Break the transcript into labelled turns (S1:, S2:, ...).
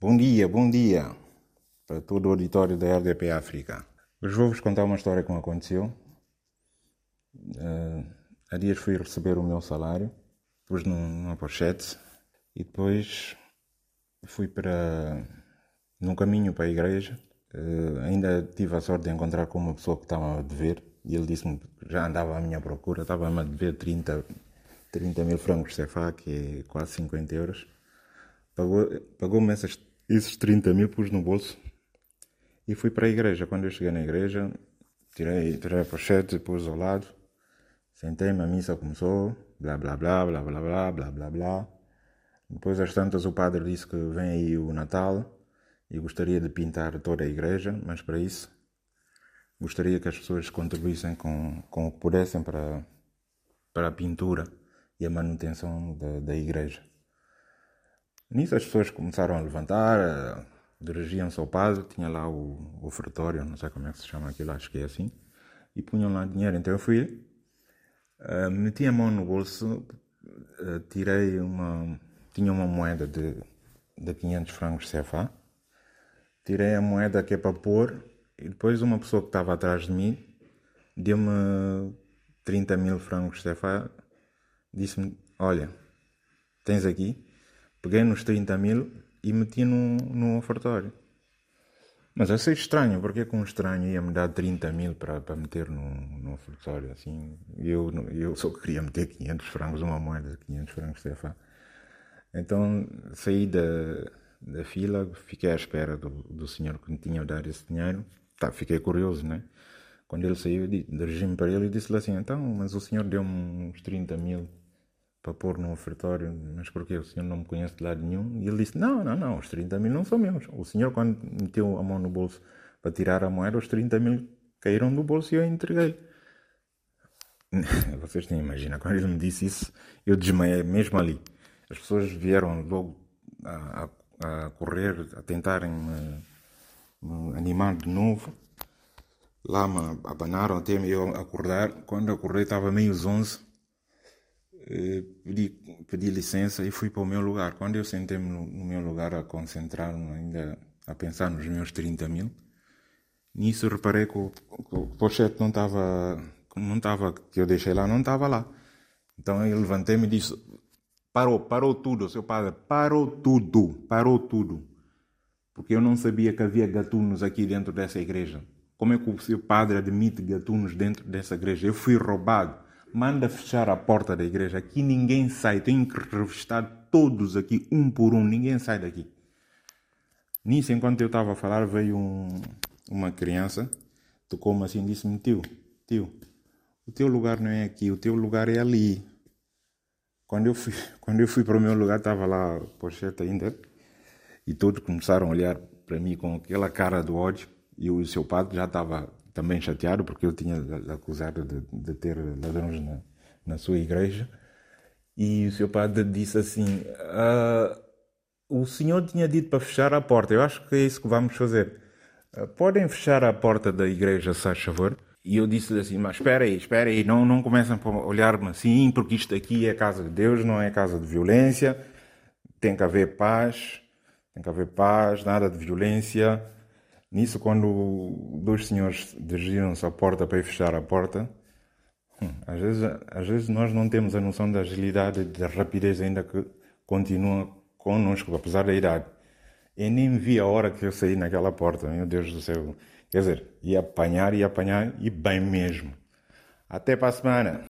S1: Bom dia, bom dia para todo o auditório da RDP África. Hoje vou-vos contar uma história que me aconteceu. Uh, há dias fui receber o meu salário, pus numa pochete e depois fui para num caminho para a igreja. Uh, ainda tive a sorte de encontrar com uma pessoa que estava a dever e ele disse-me que já andava à minha procura, estava-me a dever 30, 30 mil francos CFA, que é quase 50 euros. Pagou-me pagou essas esses 30 mil pus no bolso e fui para a igreja. Quando eu cheguei na igreja, tirei, tirei a pochete, pus ao lado, sentei-me, a missa começou, blá blá blá, blá blá blá, blá blá blá. Depois às tantas o padre disse que vem aí o Natal e gostaria de pintar toda a igreja, mas para isso gostaria que as pessoas contribuíssem com, com o que pudessem para, para a pintura e a manutenção da, da igreja. Nisso as pessoas começaram a levantar, dirigiam-se ao padre, tinha lá o ofertório, não sei como é que se chama aquilo, acho que é assim, e punham lá dinheiro. Então eu fui, uh, meti a mão no bolso, uh, tirei uma, tinha uma moeda de, de 500 francos CFA, tirei a moeda que é para pôr, e depois uma pessoa que estava atrás de mim deu-me 30 mil francos CFA, disse-me, olha, tens aqui, Peguei nos 30 mil e meti num, num ofertório. Mas achei estranho, porque com um estranho ia-me dar 30 mil para, para meter num, num ofertório, assim. Eu, eu só queria meter 500 francos, uma moeda de 500 francos CFA. Então saí da, da fila, fiquei à espera do, do senhor que me tinha dado esse dinheiro. Tá, fiquei curioso, né? Quando ele saiu, dirigi-me para ele e disse-lhe assim: então, mas o senhor deu-me uns 30 mil para pôr no ofertório, mas porquê? O senhor não me conhece de lado nenhum? E ele disse: Não, não, não, os 30 mil não são meus. O senhor, quando meteu a mão no bolso para tirar a moeda, os 30 mil caíram do bolso e eu entreguei. Vocês têm imagina, quando ele me disse isso, eu desmaiei mesmo ali. As pessoas vieram logo a, a, a correr, a tentarem me, me, animar de novo. Lá me abanaram até eu acordar. Quando acordei estava meio 11 eh, pedi, pedi licença e fui para o meu lugar. Quando eu sentei-me no, no, meu lugar a concentrar-me ainda, a pensar nos meus 30 mil, nisso reparei que o, que o pochete não estava, não estava, que eu deixei lá, não estava lá. Então eu levantei-me e disse, parou, parou tudo, seu padre, parou tudo, parou tudo. Porque eu não sabia que havia gatunos aqui dentro dessa igreja. Como é que o seu padre admite gatunos dentro dessa igreja? Eu fui roubado manda fechar a porta da igreja. Aqui ninguém sai. Tenho que revistar todos aqui, um por um. Ninguém sai daqui. Nisso, enquanto eu estava a falar, veio um, uma criança, tocou-me assim e disse-me: Tio, tio, o teu lugar não é aqui, o teu lugar é ali. Quando eu fui, quando eu fui para o meu lugar, estava lá a pocheta ainda, e todos começaram a olhar para mim com aquela cara do ódio, e o seu padre já estava também chateado porque eu tinha acusado de, de ter ladrões na, na, sua igreja. E o seu padre disse assim: ah, O senhor tinha dito para fechar a porta, eu acho que é isso que vamos fazer. Ah, podem fechar a porta da igreja, se faz favor? E eu disse-lhe assim: Mas espera aí, espera aí, não, não começam a olhar-me assim, porque isto aqui é casa de Deus, não é casa de violência. Tem que haver paz, tem que haver paz, nada de violência. Nisso, quando dois senhores dirigiram-se à porta para ir fechar a porta, hum, às vezes, às vezes nós não temos a noção da agilidade e da rapidez ainda que continua conosco, apesar da idade. Eu nem vi a hora que eu saí naquela porta, meu Deus do céu. Quer dizer, ia apanhar, ia apanhar e bem mesmo. Até para a semana.